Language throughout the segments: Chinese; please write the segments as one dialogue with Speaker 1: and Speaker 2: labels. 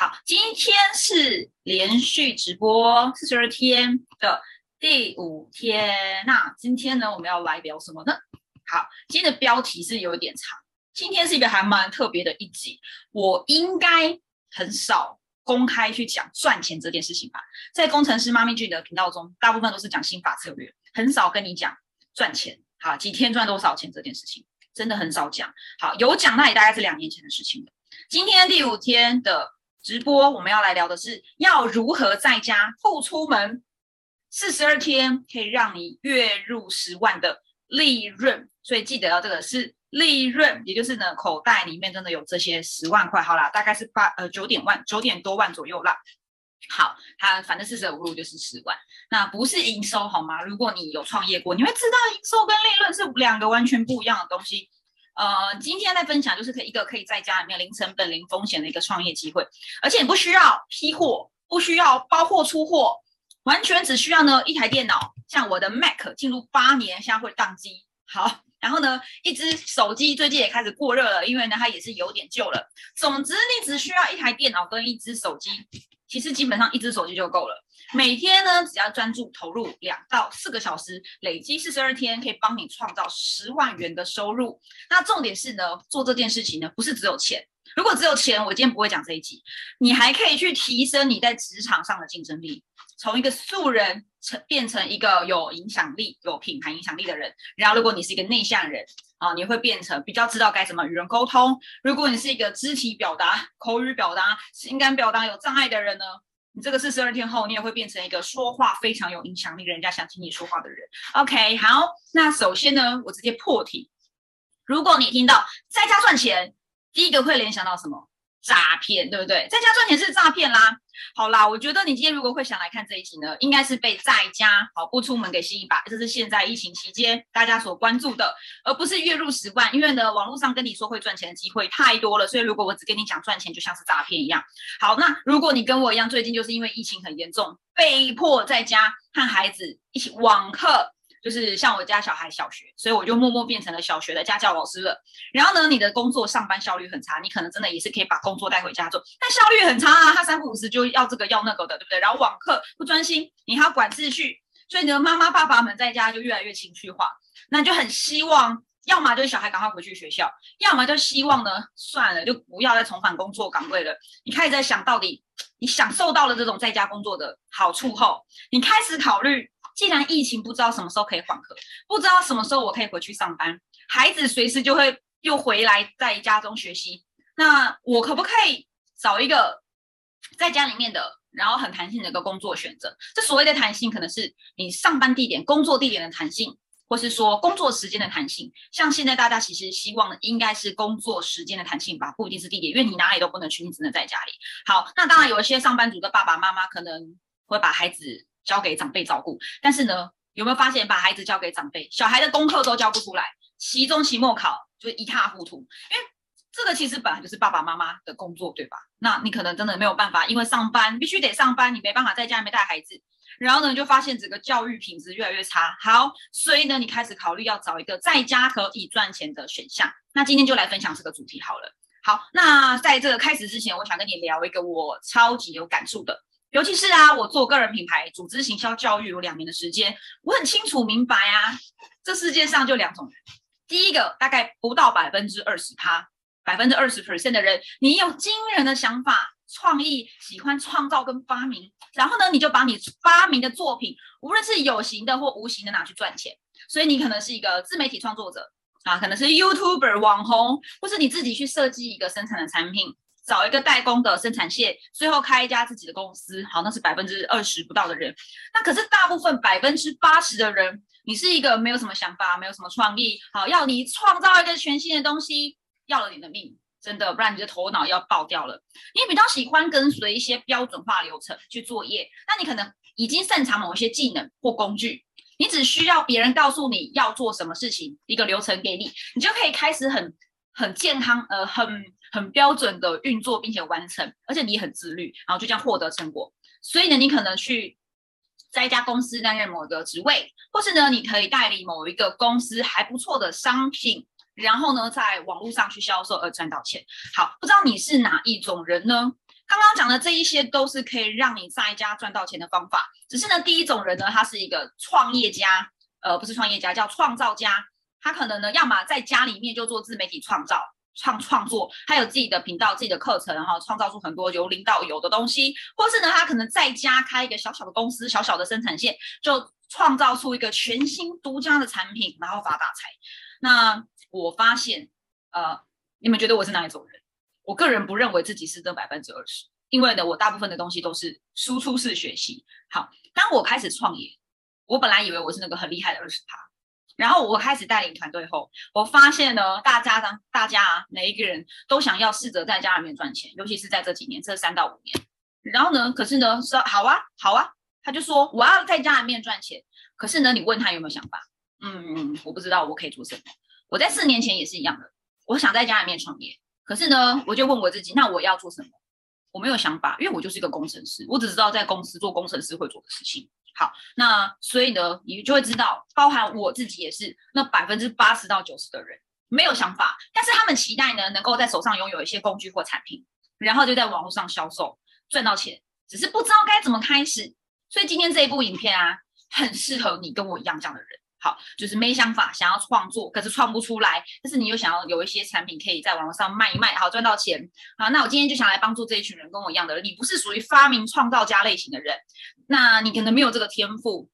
Speaker 1: 好，今天是连续直播四十二天的第五天。那今天呢，我们要来聊什么呢？好，今天的标题是有点长。今天是一个还蛮特别的一集，我应该很少公开去讲赚钱这件事情吧。在工程师妈咪剧的频道中，大部分都是讲心法策略，很少跟你讲赚钱。好，几天赚多少钱这件事情，真的很少讲。好，有讲那也大概是两年前的事情了。今天第五天的直播，我们要来聊的是要如何在家不出门，四十二天可以让你月入十万的利润。所以记得要这个是利润，也就是呢口袋里面真的有这些十万块。好啦，大概是八呃九点万九点多万左右啦。好，它反正四舍五入就是十万，那不是营收好吗？如果你有创业过，你会知道营收跟利润是两个完全不一样的东西。呃，今天在分享就是可以一个可以在家里面零成本、零风险的一个创业机会，而且你不需要批货，不需要包货出货，完全只需要呢一台电脑，像我的 Mac 进入八年，现在会宕机。好，然后呢，一只手机最近也开始过热了，因为呢它也是有点旧了。总之，你只需要一台电脑跟一只手机，其实基本上一只手机就够了。每天呢，只要专注投入两到四个小时，累积四十二天，可以帮你创造十万元的收入。那重点是呢，做这件事情呢，不是只有钱。如果只有钱，我今天不会讲这一集。你还可以去提升你在职场上的竞争力，从一个素人成变成一个有影响力、有品牌影响力的人。然后，如果你是一个内向人啊，你会变成比较知道该怎么与人沟通。如果你是一个肢体表达、口语表达、情感表达有障碍的人呢？你这个四十二天后，你也会变成一个说话非常有影响力、人家想听你说话的人。OK，好，那首先呢，我直接破题。如果你听到在家赚钱，第一个会联想到什么？诈骗，对不对？在家赚钱是诈骗啦。好啦，我觉得你今天如果会想来看这一集呢，应该是被在家好不出门给吸引吧。这是现在疫情期间大家所关注的，而不是月入十万。因为呢，网络上跟你说会赚钱的机会太多了，所以如果我只跟你讲赚钱，就像是诈骗一样。好，那如果你跟我一样，最近就是因为疫情很严重，被迫在家和孩子一起网课。就是像我家小孩小学，所以我就默默变成了小学的家教老师了。然后呢，你的工作上班效率很差，你可能真的也是可以把工作带回家做，但效率很差啊，他三不五时就要这个要那个的，对不对？然后网课不专心，你还要管秩序，所以呢，妈妈爸爸们在家就越来越情绪化，那就很希望，要么就是小孩赶快回去学校，要么就希望呢，算了，就不要再重返工作岗位了。你开始在想到底，你享受到了这种在家工作的好处后，你开始考虑。既然疫情不知道什么时候可以缓和，不知道什么时候我可以回去上班，孩子随时就会又回来在家中学习，那我可不可以找一个在家里面的，然后很弹性的一个工作选择？这所谓的弹性，可能是你上班地点、工作地点的弹性，或是说工作时间的弹性。像现在大家其实希望的应该是工作时间的弹性吧，不一定是地点，因为你哪里都不能去，你只能在家里。好，那当然有一些上班族的爸爸妈妈可能会把孩子。交给长辈照顾，但是呢，有没有发现把孩子交给长辈，小孩的功课都交不出来，期中、期末考就一塌糊涂。因为这个其实本来就是爸爸妈妈的工作，对吧？那你可能真的没有办法，因为上班必须得上班，你没办法在家里面带孩子，然后呢，就发现整个教育品质越来越差。好，所以呢，你开始考虑要找一个在家可以赚钱的选项。那今天就来分享这个主题好了。好，那在这个开始之前，我想跟你聊一个我超级有感触的。尤其是啊，我做个人品牌、组织行销、教育有两年的时间，我很清楚明白啊，这世界上就两种人。第一个大概不到百分之二十趴，百分之二十 percent 的人，你有惊人的想法、创意，喜欢创造跟发明，然后呢，你就把你发明的作品，无论是有形的或无形的拿去赚钱。所以你可能是一个自媒体创作者啊，可能是 YouTuber 网红，或是你自己去设计一个生产的产品。找一个代工的生产线，最后开一家自己的公司，好，那是百分之二十不到的人。那可是大部分百分之八十的人，你是一个没有什么想法、没有什么创意，好，要你创造一个全新的东西，要了你的命，真的，不然你的头脑要爆掉了。你比较喜欢跟随一些标准化流程去作业，那你可能已经擅长某一些技能或工具，你只需要别人告诉你要做什么事情，一个流程给你，你就可以开始很很健康，呃，很。很标准的运作，并且完成，而且你很自律，然后就这样获得成果。所以呢，你可能去在一家公司担任某个职位，或是呢，你可以代理某一个公司还不错的商品，然后呢，在网络上去销售而赚到钱。好，不知道你是哪一种人呢？刚刚讲的这一些都是可以让你在家赚到钱的方法。只是呢，第一种人呢，他是一个创业家，呃，不是创业家，叫创造家。他可能呢，要么在家里面就做自媒体创造、创创作，他有自己的频道、自己的课程，然后创造出很多由零到有的东西；或是呢，他可能在家开一个小小的公司、小小的生产线，就创造出一个全新独家的产品，然后发大财。那我发现，呃，你们觉得我是哪一种人？我个人不认为自己是这百分之二十，因为呢，我大部分的东西都是输出式学习。好，当我开始创业，我本来以为我是那个很厉害的二十趴。然后我开始带领团队后，我发现呢，大家呢，大家啊，每一个人都想要试着在家里面赚钱，尤其是在这几年，这三到五年。然后呢，可是呢，说好啊，好啊，他就说我要在家里面赚钱。可是呢，你问他有没有想法？嗯，我不知道我可以做什么。我在四年前也是一样的，我想在家里面创业。可是呢，我就问我自己，那我要做什么？我没有想法，因为我就是一个工程师，我只知道在公司做工程师会做的事情。好，那所以呢，你就会知道，包含我自己也是，那百分之八十到九十的人没有想法，但是他们期待呢，能够在手上拥有一些工具或产品，然后就在网络上销售赚到钱，只是不知道该怎么开始。所以今天这一部影片啊，很适合你跟我一样这样的人。好，就是没想法，想要创作，可是创不出来，但是你又想要有一些产品可以在网络上卖一卖，好赚到钱。好，那我今天就想来帮助这一群人，跟我一样的人。你不是属于发明创造家类型的人，那你可能没有这个天赋，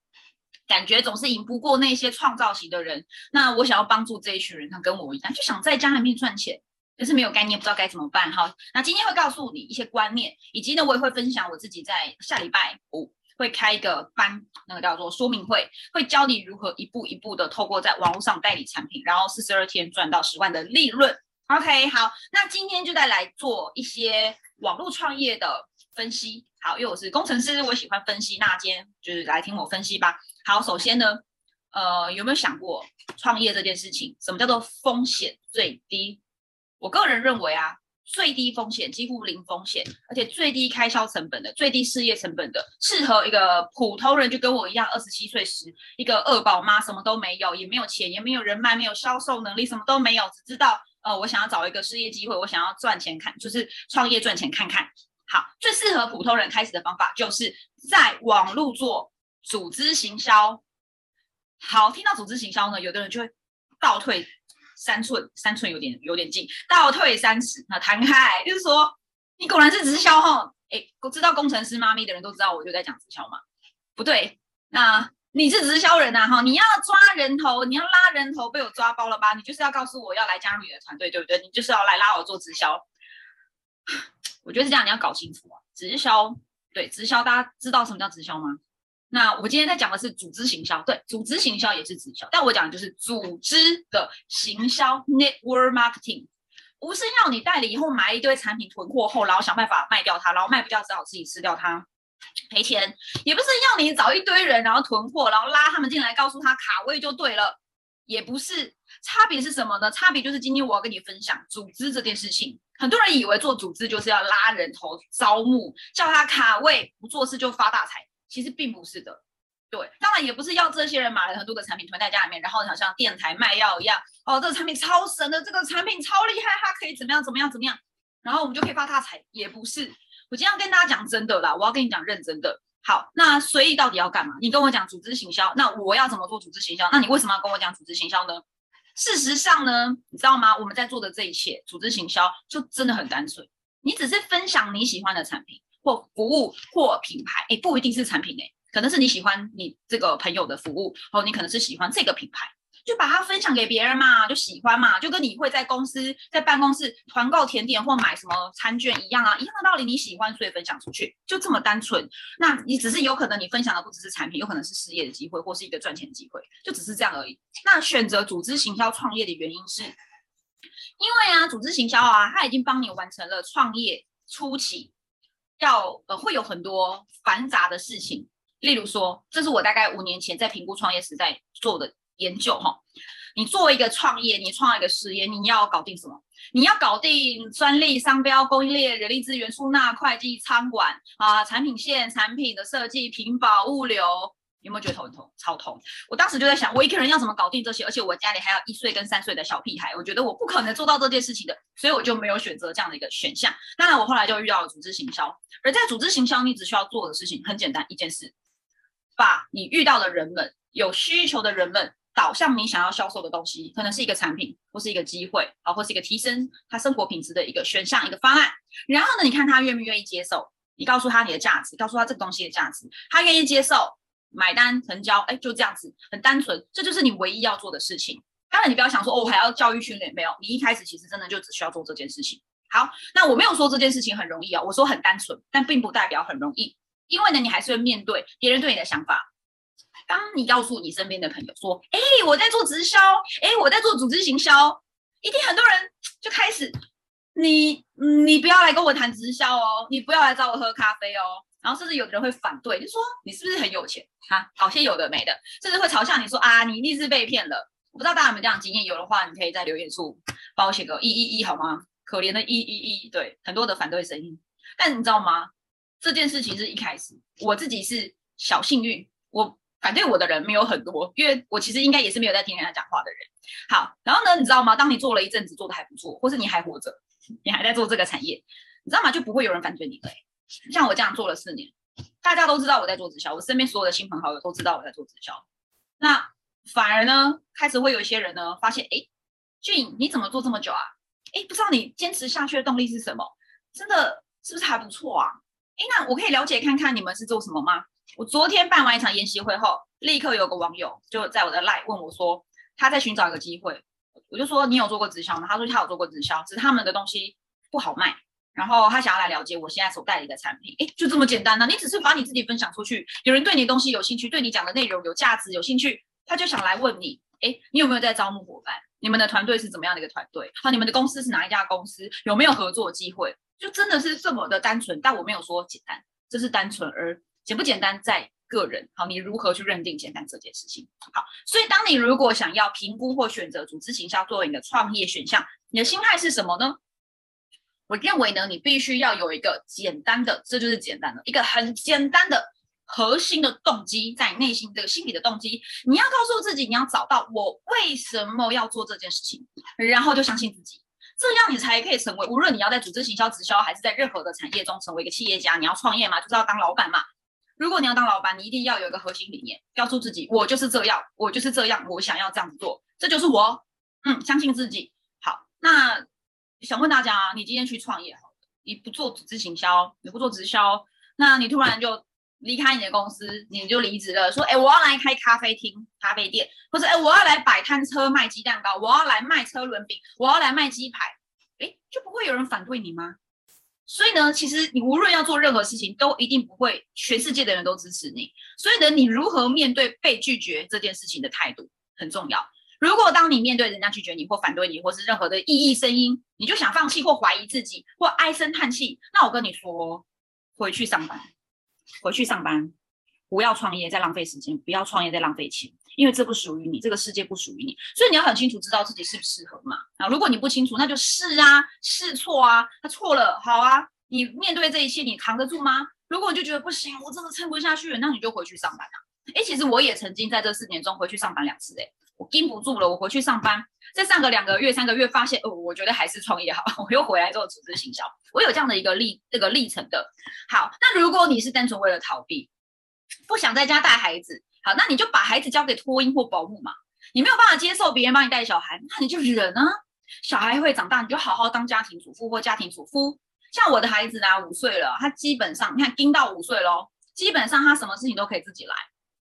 Speaker 1: 感觉总是赢不过那些创造型的人。那我想要帮助这一群人，他跟我一样，就想在家里面赚钱，可是没有概念，不知道该怎么办。好，那今天会告诉你一些观念，以及呢，我也会分享我自己在下礼拜五。会开一个班，那个叫做说明会，会教你如何一步一步的透过在网络上代理产品，然后四十二天赚到十万的利润。OK，好，那今天就再来做一些网络创业的分析。好，因为我是工程师，我喜欢分析，那今天就是来听我分析吧。好，首先呢，呃，有没有想过创业这件事情？什么叫做风险最低？我个人认为啊。最低风险，几乎零风险，而且最低开销成本的，最低事业成本的，适合一个普通人，就跟我一样，二十七岁时，一个二宝妈，什么都没有，也没有钱，也没有人脉，没有销售能力，什么都没有，只知道，呃，我想要找一个事业机会，我想要赚钱，看就是创业赚钱看看。好，最适合普通人开始的方法，就是在网络做组织行销。好，听到组织行销呢，有的人就会倒退。三寸，三寸有点有点近，倒退三尺，那弹开，就是说你果然是直销哈，哎，知道工程师妈咪的人都知道，我就在讲直销嘛，不对，那你是直销人呐哈，你要抓人头，你要拉人头，被我抓包了吧？你就是要告诉我要来加入你的团队，对不对？你就是要来拉我做直销，我觉得是这样，你要搞清楚啊，直销，对，直销，大家知道什么叫直销吗？那我今天在讲的是组织行销，对，组织行销也是直销，但我讲的就是组织的行销 （network marketing），不是要你代理以后买一堆产品囤货后，然后想办法卖掉它，然后卖不掉只好自己吃掉它，赔钱；也不是要你找一堆人然后囤货，然后拉他们进来，告诉他卡位就对了，也不是。差别是什么呢？差别就是今天我要跟你分享组织这件事情。很多人以为做组织就是要拉人头、招募，叫他卡位，不做事就发大财。其实并不是的，对，当然也不是要这些人买了很多个产品囤在家里面，然后好像电台卖药一样，哦，这个产品超神的，这个产品超厉害，它可以怎么样怎么样怎么样，然后我们就可以发大财，也不是。我今天要跟大家讲真的啦，我要跟你讲认真的。好，那所以到底要干嘛？你跟我讲组织行销，那我要怎么做组织行销？那你为什么要跟我讲组织行销呢？事实上呢，你知道吗？我们在做的这一切组织行销就真的很单纯，你只是分享你喜欢的产品。或服务或品牌，哎，不一定是产品哎，可能是你喜欢你这个朋友的服务，或你可能是喜欢这个品牌，就把它分享给别人嘛，就喜欢嘛，就跟你会在公司在办公室团购甜点或买什么餐券一样啊，一样的道理，你喜欢所以分享出去，就这么单纯。那你只是有可能你分享的不只是产品，有可能是事业的机会或是一个赚钱机会，就只是这样而已。那选择组织行销创业的原因是，因为啊，组织行销啊，它已经帮你完成了创业初期。要呃会有很多繁杂的事情，例如说，这是我大概五年前在评估创业时在做的研究哈。你作为一个创业，你创一个事业，你要搞定什么？你要搞定专利、商标、供应链、人力资源、出纳、会计、仓管啊，产品线、产品的设计、品保、物流。有没有觉得头很痛？超痛！我当时就在想，我一个人要怎么搞定这些？而且我家里还有一岁跟三岁的小屁孩，我觉得我不可能做到这件事情的，所以我就没有选择这样的一个选项。当然，我后来就遇到了组织行销，而在组织行销，你只需要做的事情很简单，一件事，把你遇到的人们、有需求的人们导向你想要销售的东西，可能是一个产品，或是一个机会，啊，或是一个提升他生活品质的一个选项、一个方案。然后呢，你看他愿不愿意接受？你告诉他你的价值，告诉他这个东西的价值，他愿意接受。买单成交，哎，就这样子，很单纯，这就是你唯一要做的事情。当然，你不要想说，哦，我还要教育训练，没有，你一开始其实真的就只需要做这件事情。好，那我没有说这件事情很容易啊，我说很单纯，但并不代表很容易，因为呢，你还是会面对别人对你的想法。当你告诉你身边的朋友说，哎，我在做直销，哎，我在做组织行销，一定很多人就开始，你，你不要来跟我谈直销哦，你不要来找我喝咖啡哦。然后甚至有的人会反对，就说你是不是很有钱哈？搞些有的没的，甚至会嘲笑你说啊，你一定是被骗了。我不知道大家有没有这样经验，有的话你可以在留言处帮我写个一一一好吗？可怜的一一一，对，很多的反对声音。但你知道吗？这件事情是一开始我自己是小幸运，我反对我的人没有很多，因为我其实应该也是没有在听人家讲话的人。好，然后呢，你知道吗？当你做了一阵子，做的还不错，或是你还活着，你还在做这个产业，你知道吗？就不会有人反对你了。像我这样做了四年，大家都知道我在做直销，我身边所有的亲朋好友都知道我在做直销。那反而呢，开始会有一些人呢发现，哎，俊你怎么做这么久啊？哎，不知道你坚持下去的动力是什么？真的是不是还不错啊？哎，那我可以了解看看你们是做什么吗？我昨天办完一场研习会后，立刻有个网友就在我的 line 问我说，他在寻找一个机会，我就说你有做过直销吗？他说他有做过直销，只是他们的东西不好卖。然后他想要来了解我现在所代理的产品，哎，就这么简单呢？你只是把你自己分享出去，有人对你的东西有兴趣，对你讲的内容有价值、有兴趣，他就想来问你，哎，你有没有在招募伙伴？你们的团队是怎么样的一个团队？好，你们的公司是哪一家公司？有没有合作机会？就真的是这么的单纯，但我没有说简单，这是单纯而简不简单在个人。好，你如何去认定简单这件事情？好，所以当你如果想要评估或选择组织行销作为你的创业选项，你的心态是什么呢？我认为呢，你必须要有一个简单的，这就是简单的一个很简单的核心的动机，在内心这个心理的动机，你要告诉自己，你要找到我为什么要做这件事情，然后就相信自己，这样你才可以成为，无论你要在组织行销、直销，还是在任何的产业中成为一个企业家，你要创业嘛，就是要当老板嘛。如果你要当老板，你一定要有一个核心理念，告诉自己，我就是这样，我就是这样，我想要这样子做，这就是我，嗯，相信自己。好，那。想问大家啊，你今天去创业好了，你不做组织行销，你不做直销，那你突然就离开你的公司，你就离职了，说，哎，我要来开咖啡厅、咖啡店，或者，哎，我要来摆摊车卖鸡蛋糕，我要来卖车轮饼，我要来卖鸡排，哎，就不会有人反对你吗？所以呢，其实你无论要做任何事情，都一定不会全世界的人都支持你。所以呢，你如何面对被拒绝这件事情的态度很重要。如果当你面对人家拒绝你或反对你，或是任何的异议声音，你就想放弃或怀疑自己或唉声叹气，那我跟你说，回去上班，回去上班，不要创业再浪费时间，不要创业再浪费钱，因为这不属于你，这个世界不属于你，所以你要很清楚知道自己适不适合嘛。啊，如果你不清楚，那就试啊，试错啊，他错了，好啊，你面对这一切，你扛得住吗？如果你就觉得不行，我真的撑不下去了，那你就回去上班啊。哎，其实我也曾经在这四年中回去上班两次，哎。我盯不住了，我回去上班，再上个两个月、三个月，发现哦，我觉得还是创业好，我又回来做组织行销。我有这样的一个历这个历程的。好，那如果你是单纯为了逃避，不想在家带孩子，好，那你就把孩子交给托婴或保姆嘛。你没有办法接受别人帮你带小孩，那你就忍啊。小孩会长大，你就好好当家庭主妇或家庭主夫。像我的孩子呢，五岁了，他基本上你看盯到五岁喽，基本上他什么事情都可以自己来。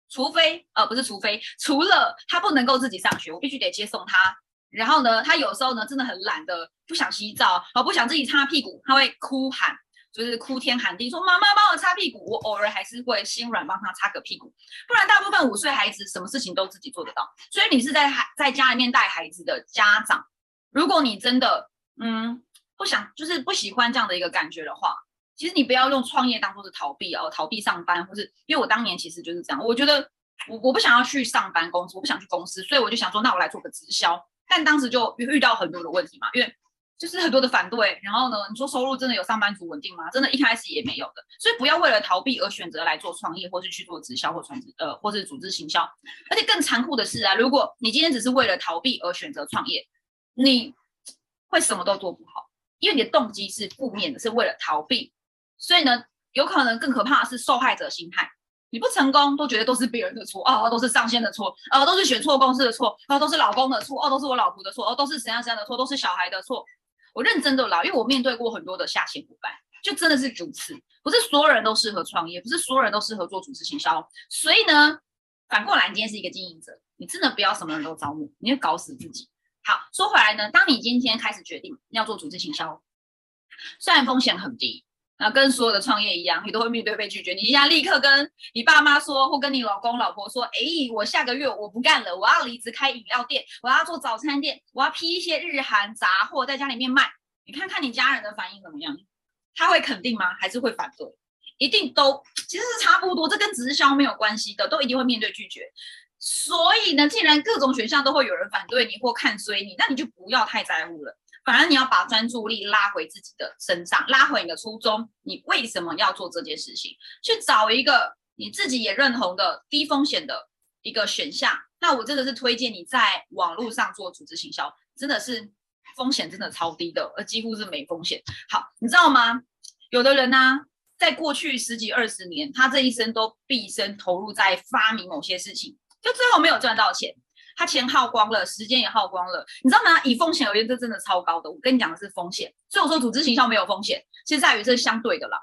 Speaker 1: 除非呃不是，除非除了他不能够自己上学，我必须得接送他。然后呢，他有时候呢真的很懒的，不想洗澡，啊不想自己擦屁股，他会哭喊，就是哭天喊地说妈妈帮我擦屁股。我偶尔还是会心软帮他擦个屁股，不然大部分五岁孩子什么事情都自己做得到。所以你是在孩在家里面带孩子的家长，如果你真的嗯不想就是不喜欢这样的一个感觉的话。其实你不要用创业当做是逃避哦，逃避上班，或是因为我当年其实就是这样，我觉得我我不想要去上班公司，我不想去公司，所以我就想说，那我来做个直销。但当时就遇到很多的问题嘛，因为就是很多的反对。然后呢，你说收入真的有上班族稳定吗？真的一开始也没有的。所以不要为了逃避而选择来做创业，或是去做直销或传呃，或是组织行销。而且更残酷的是啊，如果你今天只是为了逃避而选择创业，你会什么都做不好，因为你的动机是负面的，是为了逃避。所以呢，有可能更可怕的是受害者心态。你不成功都觉得都是别人的错哦，都是上线的错，哦，都是选错公司的错，哦，都是老公的错，哦，都是我老婆的错，哦，都是谁样谁样的错，都是小孩的错。我认真的啦，因为我面对过很多的下线伙伴，就真的是如此。不是所有人都适合创业，不是所有人都适合做组织行销。所以呢，反过来，你今天是一个经营者，你真的不要什么人都招募，你会搞死自己。好，说回来呢，当你今天开始决定要做组织行销，虽然风险很低。那跟所有的创业一样，你都会面对被拒绝。你现在立刻跟你爸妈说，或跟你老公老婆说：“哎，我下个月我不干了，我要离职开饮料店，我要做早餐店，我要批一些日韩杂货在家里面卖。”你看看你家人的反应怎么样？他会肯定吗？还是会反对？一定都其实是差不多，这跟直销没有关系的，都一定会面对拒绝。所以呢，既然各种选项都会有人反对你或看衰你，那你就不要太在乎了。反而你要把专注力拉回自己的身上，拉回你的初衷，你为什么要做这件事情？去找一个你自己也认同的低风险的一个选项。那我真的是推荐你在网络上做组织行销，真的是风险真的超低的，而几乎是没风险。好，你知道吗？有的人呢，在过去十几二十年，他这一生都毕生投入在发明某些事情，就最后没有赚到钱。他钱耗光了，时间也耗光了，你知道吗？以风险而言，这真的超高的。我跟你讲的是风险，所以我说组织行销没有风险，其实在于这是相对的啦。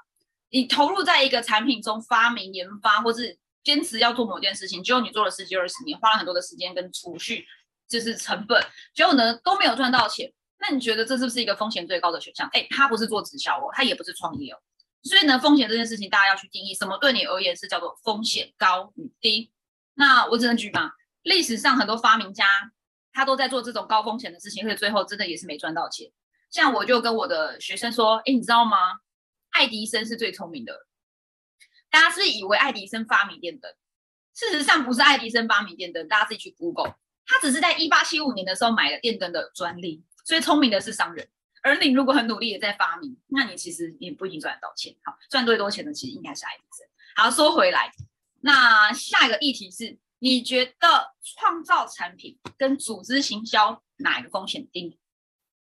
Speaker 1: 你投入在一个产品中发明研发，或是坚持要做某件事情，结果你做了十几二十年，花了很多的时间跟储蓄，就是成本，结果呢都没有赚到钱，那你觉得这是不是一个风险最高的选项？哎，他不是做直销哦，他也不是创业哦，所以呢，风险这件事情大家要去定义，什么对你而言是叫做风险高与低？那我只能举嘛。历史上很多发明家，他都在做这种高风险的事情，而且最后真的也是没赚到钱。像我就跟我的学生说：“哎，你知道吗？爱迪生是最聪明的。大家是以为爱迪生发明电灯，事实上不是爱迪生发明电灯。大家自己去 Google，他只是在一八七五年的时候买了电灯的专利。所以聪明的是商人，而你如果很努力的在发明，那你其实也不一定赚得到钱。好，赚最多钱的其实应该是爱迪生。好，说回来，那下一个议题是。你觉得创造产品跟组织行销哪一个风险低？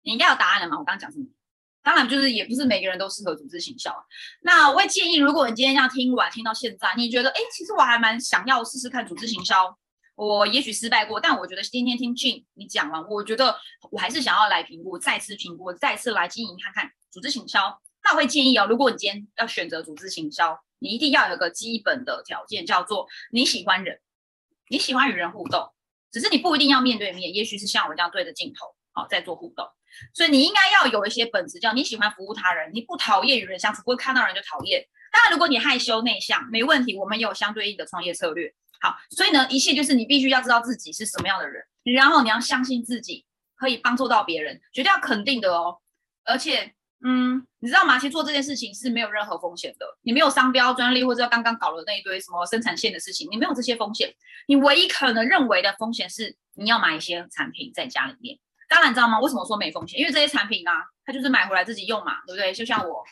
Speaker 1: 你应该有答案了吗？我刚刚讲什么？当然就是也不是每个人都适合组织行销。那我会建议，如果你今天要听完听到现在，你觉得哎，其实我还蛮想要试试看组织行销。我也许失败过，但我觉得今天听 Jim 你讲完，我觉得我还是想要来评估，再次评估，再次来经营看看组织行销。那我会建议哦，如果你今天要选择组织行销，你一定要有个基本的条件，叫做你喜欢人。你喜欢与人互动，只是你不一定要面对面，也许是像我这样对着镜头，好在做互动。所以你应该要有一些本质，叫你喜欢服务他人，你不讨厌与人相处，不会看到人就讨厌。当然，如果你害羞内向，没问题，我们有相对应的创业策略。好，所以呢，一切就是你必须要知道自己是什么样的人，然后你要相信自己可以帮助到别人，绝对要肯定的哦，而且。嗯，你知道吗？其实做这件事情是没有任何风险的。你没有商标、专利，或者刚刚搞了那一堆什么生产线的事情，你没有这些风险。你唯一可能认为的风险是你要买一些产品在家里面。当然，你知道吗？为什么说没风险？因为这些产品呢，它就是买回来自己用嘛，对不对？就像我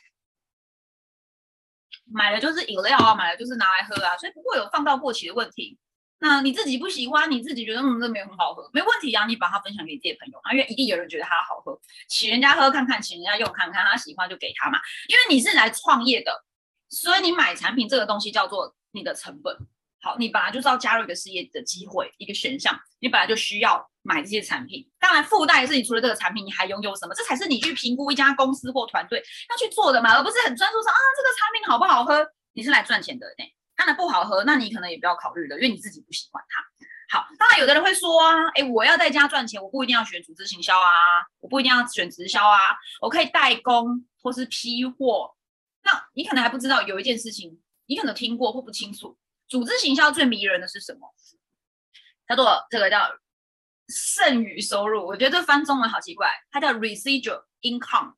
Speaker 1: 买的就是饮料啊，买的就是拿来喝啊，所以不会有放到过期的问题。那你自己不喜欢，你自己觉得嗯这没有很好喝，没问题啊，你把它分享给自己的朋友啊，因为一定有人觉得它好喝，请人家喝看看，请人家用看看，他喜欢就给他嘛。因为你是来创业的，所以你买产品这个东西叫做你的成本。好，你本来就是要加入一个事业的机会，一个选项，你本来就需要买这些产品。当然附带是你除了这个产品，你还拥有什么？这才是你去评估一家公司或团队要去做的嘛，而不是很专注说啊这个产品好不好喝？你是来赚钱的呢。当然不好喝，那你可能也不要考虑了，因为你自己不喜欢它。好，当然有的人会说啊，哎，我要在家赚钱，我不一定要选组织行销啊，我不一定要选直销啊，我可以代工或是批货。那你可能还不知道有一件事情，你可能听过或不清楚，组织行销最迷人的是什么？叫做这个叫剩余收入。我觉得这翻中文好奇怪，它叫 residual income。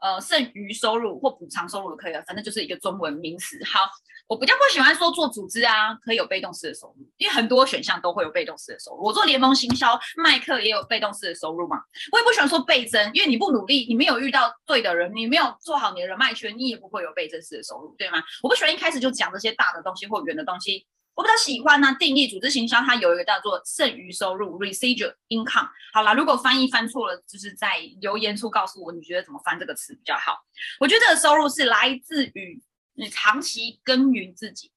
Speaker 1: 呃剩余收入或补偿收入可以了，反正就是一个中文名词。好，我比较不喜欢说做组织啊可以有被动式的收入，因为很多选项都会有被动式的收入。我做联盟行销卖课也有被动式的收入嘛。我也不喜欢说倍增，因为你不努力，你没有遇到对的人，你没有做好你的人脉圈，你也不会有倍增式的收入，对吗？我不喜欢一开始就讲这些大的东西或圆的东西。我比较喜欢呢，定义组织行销，它有一个叫做剩余收入 （residual income）。好啦，如果翻译翻错了，就是在留言处告诉我，你觉得怎么翻这个词比较好？我觉得这个收入是来自于你长期耕耘自己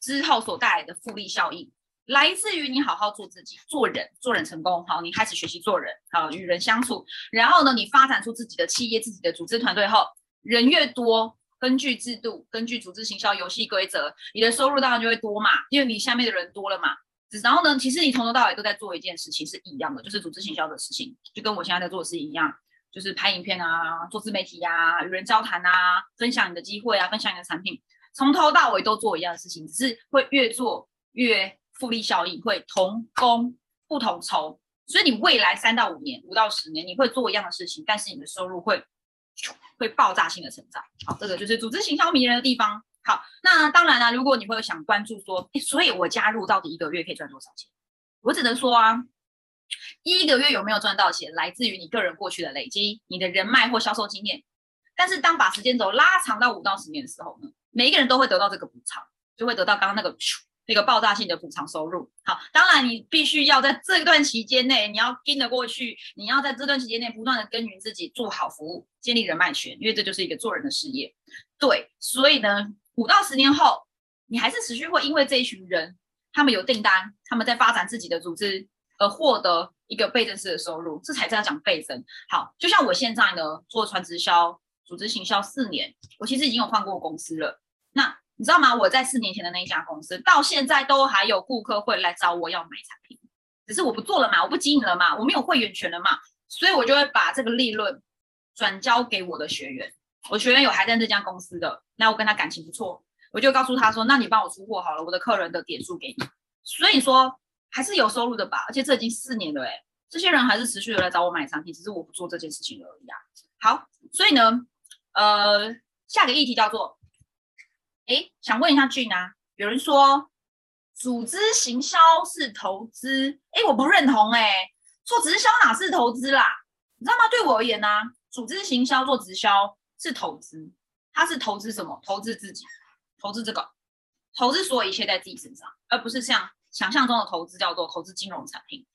Speaker 1: 之后所带来的复利效应，来自于你好好做自己、做人、做人成功。好，你开始学习做人，好与人相处，然后呢，你发展出自己的企业、自己的组织团队后，人越多。根据制度，根据组织行销游戏规则，你的收入当然就会多嘛，因为你下面的人多了嘛。然后呢，其实你从头到尾都在做一件事情是一样的，就是组织行销的事情，就跟我现在在做的事情一样，就是拍影片啊，做自媒体呀，与人交谈啊，分享你的机会啊，分享你的产品，从头到尾都做一样的事情，只是会越做越复利效应，会同工不同酬。所以你未来三到五年、五到十年，你会做一样的事情，但是你的收入会。会爆炸性的成长，好，这个就是组织行销迷人的地方。好，那当然了，如果你会有想关注说，所以我加入到底一个月可以赚多少钱？我只能说啊，一个月有没有赚到钱，来自于你个人过去的累积，你的人脉或销售经验。但是当把时间轴拉长到五到十年的时候呢，每一个人都会得到这个补偿，就会得到刚刚那个。那个爆炸性的补偿收入，好，当然你必须要在这段期间内，你要跟得过去，你要在这段期间内不断的耕耘自己，做好服务，建立人脉圈，因为这就是一个做人的事业。对，所以呢，五到十年后，你还是持续会因为这一群人，他们有订单，他们在发展自己的组织，而获得一个倍增式的收入，这才在讲倍增。好，就像我现在呢，做传直销、组织行销四年，我其实已经有换过公司了。你知道吗？我在四年前的那一家公司，到现在都还有顾客会来找我要买产品，只是我不做了嘛，我不经营了嘛，我没有会员权了嘛，所以我就会把这个利润转交给我的学员。我学员有还在这家公司的，那我跟他感情不错，我就告诉他说：“那你帮我出货好了，我的客人的点数给你。”所以说还是有收入的吧，而且这已经四年了，哎，这些人还是持续的来找我买产品，只是我不做这件事情而已啊。好，所以呢，呃，下个议题叫做。哎，想问一下俊啊，有人说组织行销是投资，哎，我不认同，哎，做直销哪是投资啦？你知道吗？对我而言呢，组织行销做直销是投资，它是投资什么？投资自己，投资这个，投资所有一切在自己身上，而不是像想象中的投资叫做投资金融产品。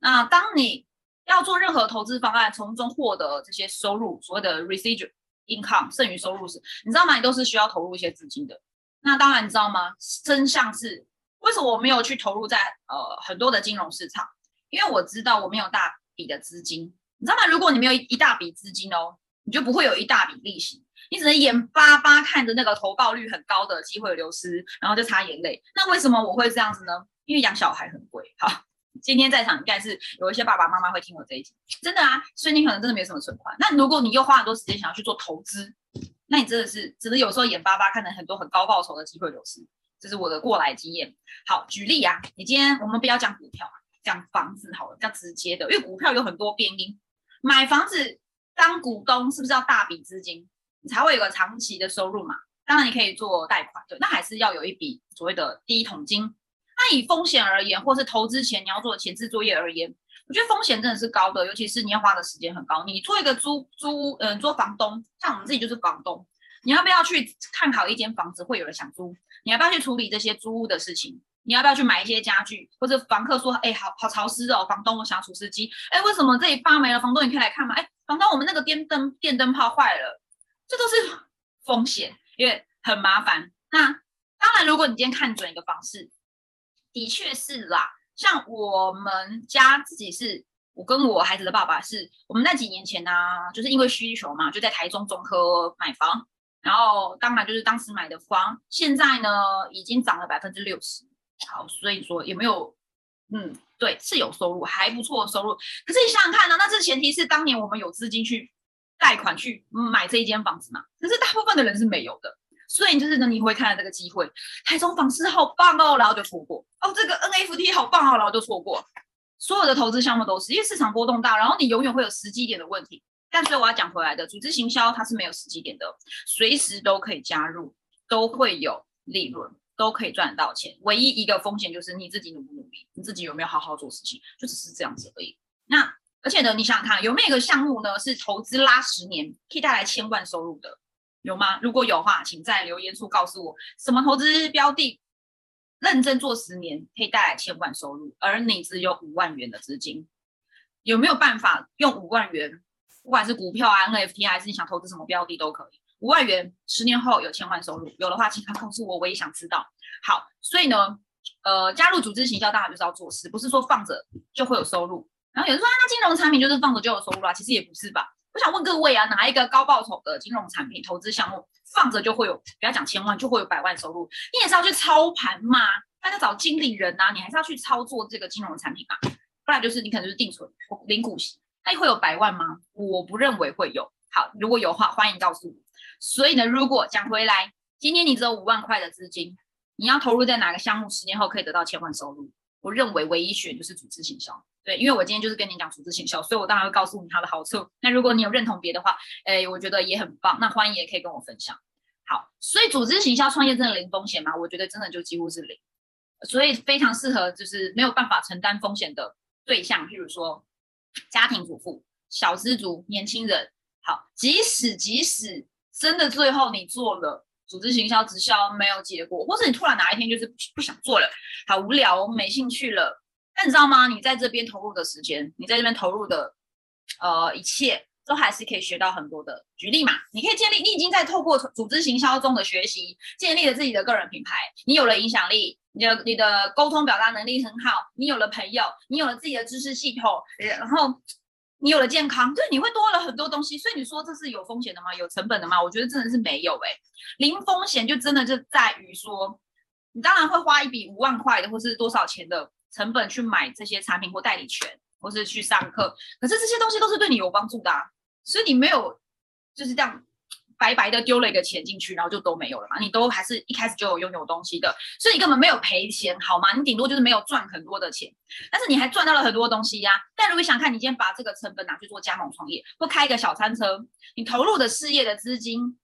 Speaker 1: 那当你要做任何投资方案，从中获得这些收入，所谓的 residual income 剩余收入时，你知道吗？你都是需要投入一些资金的。那当然，你知道吗？真相是为什么我没有去投入在呃很多的金融市场？因为我知道我没有大笔的资金，你知道吗？如果你没有一大笔资金哦，你就不会有一大笔利息，你只能眼巴巴看着那个投报率很高的机会流失，然后就擦眼泪。那为什么我会这样子呢？因为养小孩很贵。好，今天在场应该是有一些爸爸妈妈会听我这一集，真的啊，所以你可能真的没什么存款。那如果你又花很多时间想要去做投资，那你真的是，只能有时候眼巴巴看着很多很高报酬的机会流失，这是我的过来经验。好，举例啊，你今天我们不要讲股票，讲房子好了，比较直接的，因为股票有很多变因。买房子当股东是不是要大笔资金，你才会有个长期的收入嘛？当然你可以做贷款，对，那还是要有一笔所谓的第一桶金。那以风险而言，或是投资前你要做前置作业而言。我觉得风险真的是高的，尤其是你要花的时间很高。你做一个租租，嗯，做房东，像我们自己就是房东，你要不要去看好一间房子会有人想租？你要不要去处理这些租屋的事情？你要不要去买一些家具？或者房客说，哎，好好潮湿哦，房东，我想要除湿机。哎，为什么这里发霉了？房东，你可以来看吗？哎，房东，我们那个电灯电灯泡坏了，这都是风险，因为很麻烦。那当然，如果你今天看准一个方式，的确是啦。像我们家自己是，我跟我孩子的爸爸是，我们那几年前呢，就是因为需求嘛，就在台中中科买房，然后当然就是当时买的房，现在呢已经涨了百分之六十，好，所以说有没有，嗯，对，是有收入，还不错的收入。可是你想想看呢，那这前提是当年我们有资金去贷款去买这一间房子嘛？可是大部分的人是没有的。所以就是呢，你会看到这个机会，台中房市好棒哦，然后就错过哦。这个 NFT 好棒哦，然后就错过。所有的投资项目都是，因为市场波动大，然后你永远会有时机点的问题。但所以我要讲回来的，组织行销它是没有时机点的，随时都可以加入，都会有利润，都可以赚得到钱。唯一一个风险就是你自己努不努力，你自己有没有好好做事情，就只是这样子而已。那而且呢，你想想看，有没有一个项目呢是投资拉十年可以带来千万收入的？有吗？如果有话，请在留言处告诉我，什么投资标的认真做十年可以带来千万收入，而你只有五万元的资金，有没有办法用五万元？不管是股票啊、NFT 还是你想投资什么标的都可以。五万元十年后有千万收入，有的话请他告诉我，我也想知道。好，所以呢，呃，加入组织行销当然就是要做事，不是说放着就会有收入。然后有人说啊，那金融产品就是放着就有收入啦？其实也不是吧。我想问各位啊，哪一个高报酬的金融产品投资项目放着就会有，不要讲千万，就会有百万收入？你也是要去操盘嘛，那就找经理人呐，你还是要去操作这个金融产品啊。不然就是你可能就是定存、零股息。那会有百万吗？我不认为会有。好，如果有话，欢迎告诉我。所以呢，如果讲回来，今天你只有五万块的资金，你要投入在哪个项目，十年后可以得到千万收入？我认为唯一选就是组织行销。对，因为我今天就是跟你讲组织行销，所以我当然会告诉你它的好处。那如果你有认同别的话，哎，我觉得也很棒。那欢迎也可以跟我分享。好，所以组织行销创业真的零风险吗？我觉得真的就几乎是零。所以非常适合就是没有办法承担风险的对象，譬如说。家庭主妇、小资族、年轻人，好，即使即使真的最后你做了组织行销直销没有结果，或者你突然哪一天就是不想做了，好无聊，没兴趣了，但你知道吗？你在这边投入的时间，你在这边投入的呃一切，都还是可以学到很多的。举例嘛，你可以建立，你已经在透过组织行销中的学习，建立了自己的个人品牌，你有了影响力。你的你的沟通表达能力很好，你有了朋友，你有了自己的知识系统，然后你有了健康，对，你会多了很多东西。所以你说这是有风险的吗？有成本的吗？我觉得真的是没有哎，零风险就真的就在于说，你当然会花一笔五万块的或是多少钱的成本去买这些产品或代理权，或是去上课，可是这些东西都是对你有帮助的，啊，所以你没有就是这样。白白的丢了一个钱进去，然后就都没有了嘛？你都还是一开始就有拥有东西的，所以你根本没有赔钱，好吗？你顶多就是没有赚很多的钱，但是你还赚到了很多东西呀。但如果想看，你今天把这个成本拿去做加盟创业，或开一个小餐车，你投入的事业的资金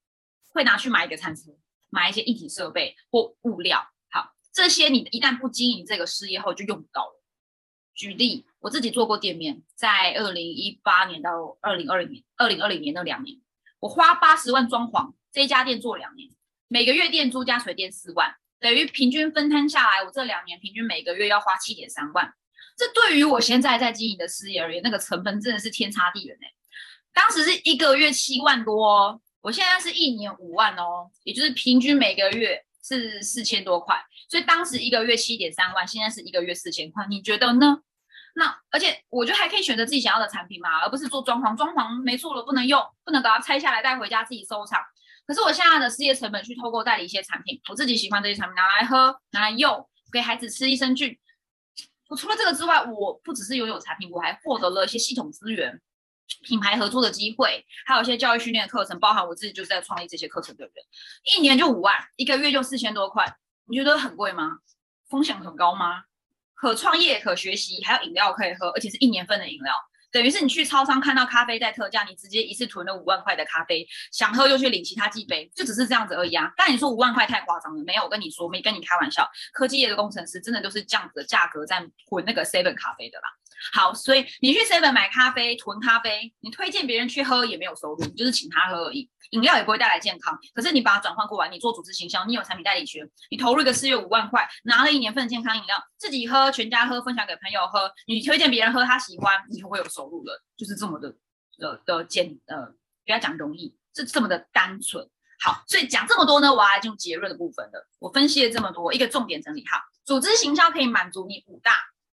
Speaker 1: 会拿去买一个餐车，买一些一体设备或物料。好，这些你一旦不经营这个事业后，就用不到了。举例，我自己做过店面，在二零一八年到二零二零年，二零二零年那两年。我花八十万装潢这一家店做两年，每个月店租加水电四万，等于平均分摊下来，我这两年平均每个月要花七点三万。这对于我现在在经营的事业而言，那个成本真的是天差地远哎。当时是一个月七万多，我现在是一年五万哦，也就是平均每个月是四千多块。所以当时一个月七点三万，现在是一个月四千块，你觉得呢？那而且我觉得还可以选择自己想要的产品嘛，而不是做装潢，装潢没做了不能用，不能把它拆下来带回家自己收藏。可是我现在的事业成本去透过代理一些产品，我自己喜欢这些产品拿来喝，拿来用，给孩子吃益生菌。我除了这个之外，我不只是拥有产品，我还获得了一些系统资源、品牌合作的机会，还有一些教育训练的课程，包含我自己就是在创立这些课程的人。一年就五万，一个月就四千多块，你觉得很贵吗？风险很高吗？可创业、可学习，还有饮料可以喝，而且是一年份的饮料，等于是你去超商看到咖啡在特价，你直接一次囤了五万块的咖啡，想喝就去领其他几杯，就只是这样子而已啊。但你说五万块太夸张了，没有，我跟你说，没跟你开玩笑，科技业的工程师真的都是这样子的价格在混那个 seven 咖啡的啦。好，所以你去 seven 买咖啡囤咖啡，你推荐别人去喝也没有收入，就是请他喝而已，饮料也不会带来健康。可是你把它转换过来，你做组织行销，你有产品代理权，你投入一个四月五万块，拿了一年份健康饮料，自己喝，全家喝，分享给朋友喝，你推荐别人喝，他喜欢，你就会有收入了，就是这么的的的简呃，不要讲容易，是这么的单纯。好，所以讲这么多呢，我要来进入结论的部分了。我分析了这么多，一个重点整理哈，组织行销可以满足你五大。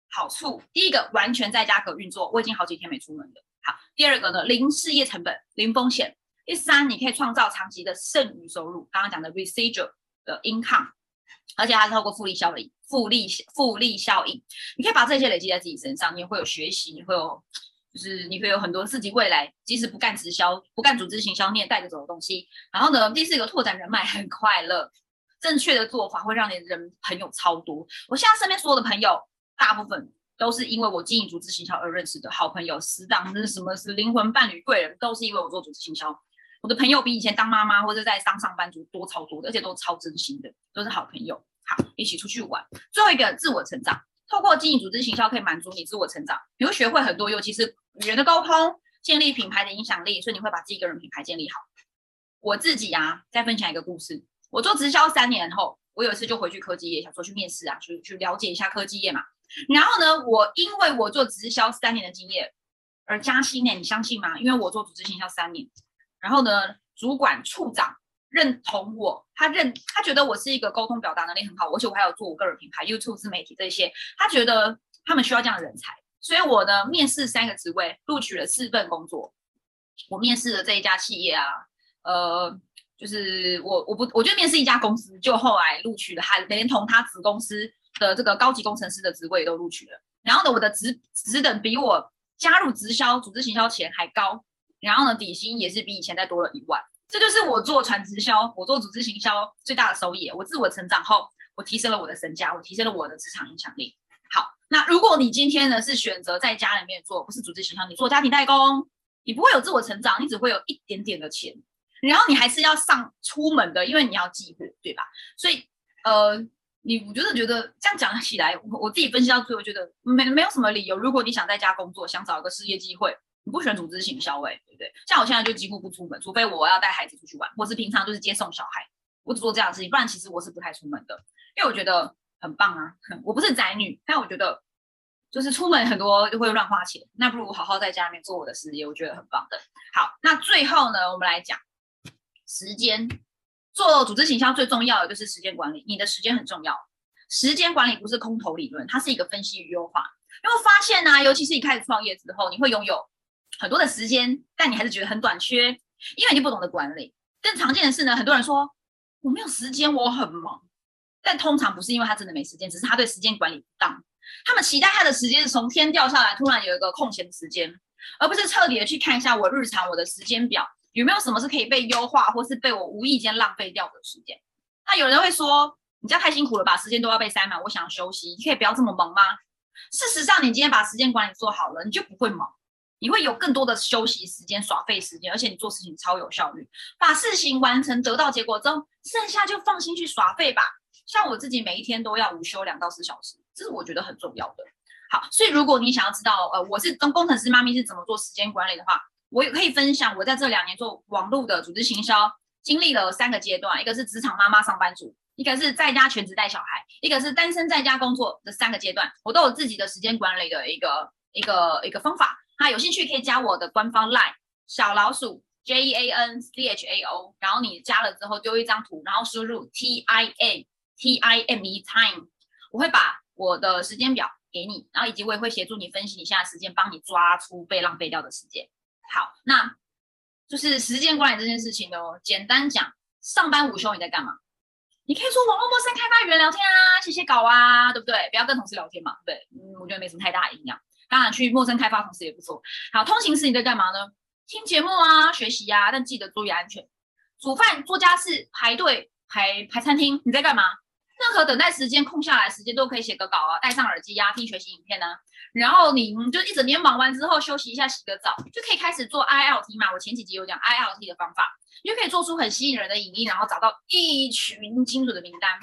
Speaker 1: 好处，第一个完全在家可运作，我已经好几天没出门了。好，第二个呢，零事业成本，零风险。第三，你可以创造长期的剩余收入，刚刚讲的 residual 的 income，而且它是透过复利效应，复利复利效应，你可以把这些累积在自己身上，你会有学习，你会有，就是你会有很多自己未来即使不干直销、不干组织行销，你也带着走的东西。然后呢，第四个拓展人脉，很快乐，正确的做法会让你人朋友超多。我现在身边所有的朋友。大部分都是因为我经营组织行销而认识的好朋友、死党，这是什么是灵魂伴侣、贵人，都是因为我做组织行销。我的朋友比以前当妈妈或者在当上班族多超多的，而且都超真心的，都是好朋友。好，一起出去玩。最后一个自我成长，透过经营组织行销可以满足你自我成长，你会学会很多，尤其是语言的沟通，建立品牌的影响力，所以你会把自己个人品牌建立好。我自己啊，再分享一个故事。我做直销三年后，我有一次就回去科技业，想说去面试啊，去去了解一下科技业嘛。然后呢，我因为我做直销三年的经验而加薪呢，你相信吗？因为我做组织行销三年，然后呢，主管处长认同我，他认他觉得我是一个沟通表达能力很好，而且我还有做我个人品牌 YouTube 自媒体这些，他觉得他们需要这样的人才，所以我呢面试三个职位，录取了四份工作。我面试的这一家企业啊，呃。就是我，我不，我就面试一家公司，就后来录取了，还连同他子公司的这个高级工程师的职位都录取了。然后呢，我的职职等比我加入直销组织行销前还高，然后呢，底薪也是比以前再多了一万。这就是我做传直销，我做组织行销最大的收益。我自我成长后，我提升了我的身价，我提升了我的职场影响力。好，那如果你今天呢是选择在家里面做，不是组织行销，你做家庭代工，你不会有自我成长，你只会有一点点的钱。然后你还是要上出门的，因为你要寄货，对吧？所以，呃，你我觉得觉得这样讲起来，我我自己分析到最后，觉得没没有什么理由。如果你想在家工作，想找一个事业机会，你不喜欢组织行销，哎，对不对？像我现在就几乎不出门，除非我要带孩子出去玩，或是平常就是接送小孩，我只做这样的事情，不然其实我是不太出门的，因为我觉得很棒啊。我不是宅女，但我觉得就是出门很多就会乱花钱，那不如好好在家里面做我的事业，我觉得很棒的。好，那最后呢，我们来讲。时间做组织行销最重要的就是时间管理，你的时间很重要。时间管理不是空头理论，它是一个分析与优化。因为发现呢，尤其是你开始创业之后，你会拥有很多的时间，但你还是觉得很短缺，因为你不懂得管理。更常见的是呢，很多人说我没有时间，我很忙，但通常不是因为他真的没时间，只是他对时间管理不当。他们期待他的时间是从天掉下来，突然有一个空闲时间，而不是彻底的去看一下我日常我的时间表。有没有什么是可以被优化，或是被我无意间浪费掉的时间？那有人会说，你这样太辛苦了吧，时间都要被塞满，我想休息，你可以不要这么忙吗？事实上，你今天把时间管理做好了，你就不会忙，你会有更多的休息时间、耍废时间，而且你做事情超有效率，把事情完成，得到结果之后，剩下就放心去耍废吧。像我自己每一天都要午休两到四小时，这是我觉得很重要的。好，所以如果你想要知道，呃，我是工工程师妈咪是怎么做时间管理的话。我也可以分享，我在这两年做网络的组织行销，经历了三个阶段，一个是职场妈妈上班族，一个是在家全职带小孩，一个是单身在家工作的三个阶段，我都有自己的时间管理的一个一个一个方法。那有兴趣可以加我的官方 LINE 小老鼠 J E A N C H A O，然后你加了之后丢一张图，然后输入 T I A T I M E Time，我会把我的时间表给你，然后以及我也会协助你分析你现在时间，帮你抓出被浪费掉的时间。好，那就是时间管理这件事情哦。简单讲，上班午休你在干嘛？你可以说网络陌生开发员聊天啊，写写稿啊，对不对？不要跟同事聊天嘛，对，嗯，我觉得没什么太大的营养。当然，去陌生开发同事也不错。好，通勤时你在干嘛呢？听节目啊，学习啊，但记得注意安全。煮饭、做家事、排队、排排餐厅，你在干嘛？任何等待时间空下来时间都可以写个稿啊，戴上耳机呀，听学习影片呢。然后你就一整天忙完之后休息一下，洗个澡，就可以开始做 I L T 嘛。我前几集有讲 I L T 的方法，你就可以做出很吸引人的影音，然后找到一群精准的名单。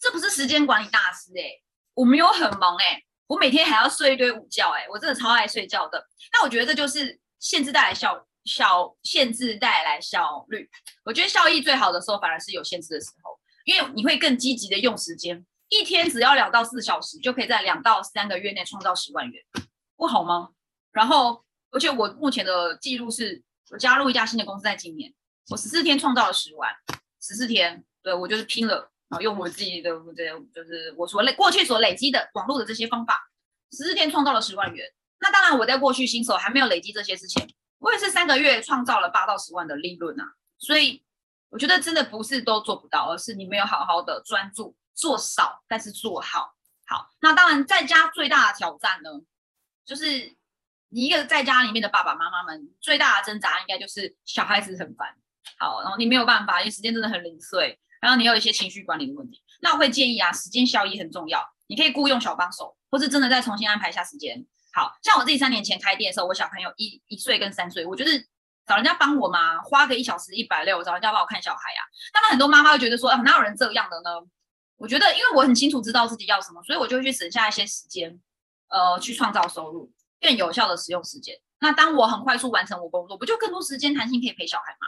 Speaker 1: 这不是时间管理大师哎，我没有很忙哎，我每天还要睡一堆午觉哎，我真的超爱睡觉的。那我觉得这就是限制带来效效限制带来效率。我觉得效益最好的时候反而是有限制的时候。因为你会更积极的用时间，一天只要两到四小时，就可以在两到三个月内创造十万元，不好吗？然后，而且我目前的记录是，我加入一家新的公司，在今年，我十四天创造了十万，十四天，对我就是拼了，然后用我自己的这，就是我所累过去所累积的网络的这些方法，十四天创造了十万元。那当然，我在过去新手还没有累积这些之前，我也是三个月创造了八到十万的利润啊，所以。我觉得真的不是都做不到，而是你没有好好的专注做少，但是做好。好，那当然在家最大的挑战呢，就是你一个在家里面的爸爸妈妈们最大的挣扎，应该就是小孩子很烦。好，然后你没有办法，因为时间真的很零碎，然后你有一些情绪管理的问题。那我会建议啊，时间效益很重要。你可以雇佣小帮手，或是真的再重新安排一下时间。好像我自己三年前开店的时候，我小朋友一一岁跟三岁，我就是找人家帮我嘛，花个一小时一百六，找人家帮我看小孩啊。那么很多妈妈会觉得说，哪有人这样的呢？我觉得，因为我很清楚知道自己要什么，所以我就去省下一些时间，呃，去创造收入，更有效的使用时间。那当我很快速完成我工作，不就更多时间弹性可以陪小孩嘛？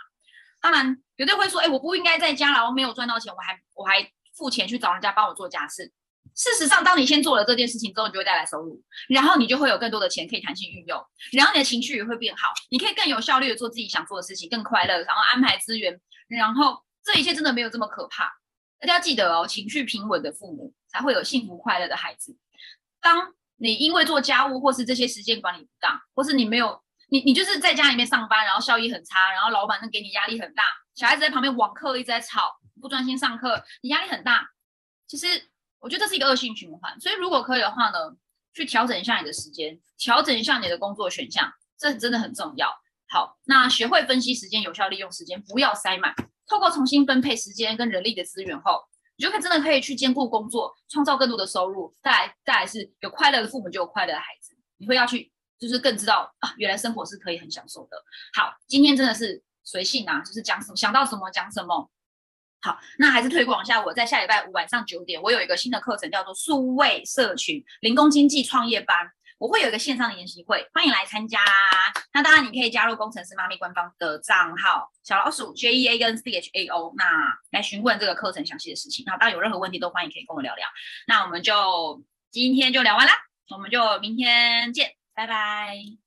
Speaker 1: 当然，有的会说，哎，我不应该在家，然后没有赚到钱，我还我还付钱去找人家帮我做家事。事实上，当你先做了这件事情之后，你就会带来收入，然后你就会有更多的钱可以弹性运用，然后你的情绪也会变好，你可以更有效率的做自己想做的事情，更快乐，然后安排资源，然后这一切真的没有这么可怕。大家要记得哦，情绪平稳的父母才会有幸福快乐的孩子。当你因为做家务或是这些时间管理不当，或是你没有你你就是在家里面上班，然后效益很差，然后老板呢给你压力很大，小孩子在旁边网课一直在吵，不专心上课，你压力很大。其实我觉得这是一个恶性循环，所以如果可以的话呢，去调整一下你的时间，调整一下你的工作选项，这真的很重要。好，那学会分析时间，有效利用时间，不要塞满。透过重新分配时间跟人力的资源后，你就可以真的可以去兼顾工作，创造更多的收入。再来，再来是有快乐的父母就有快乐的孩子。你会要去，就是更知道啊，原来生活是可以很享受的。好，今天真的是随性啊，就是讲什么想到什么讲什么。好，那还是推广一下，我在下礼拜五晚上九点，我有一个新的课程，叫做数位社群零工经济创业班。我会有一个线上的研习会，欢迎来参加。那当然，你可以加入工程师妈咪官方的账号小老鼠 J E A 跟 C H A O，那来询问这个课程详细的事情。那当然有任何问题都欢迎可以跟我聊聊。那我们就今天就聊完啦，我们就明天见，拜拜。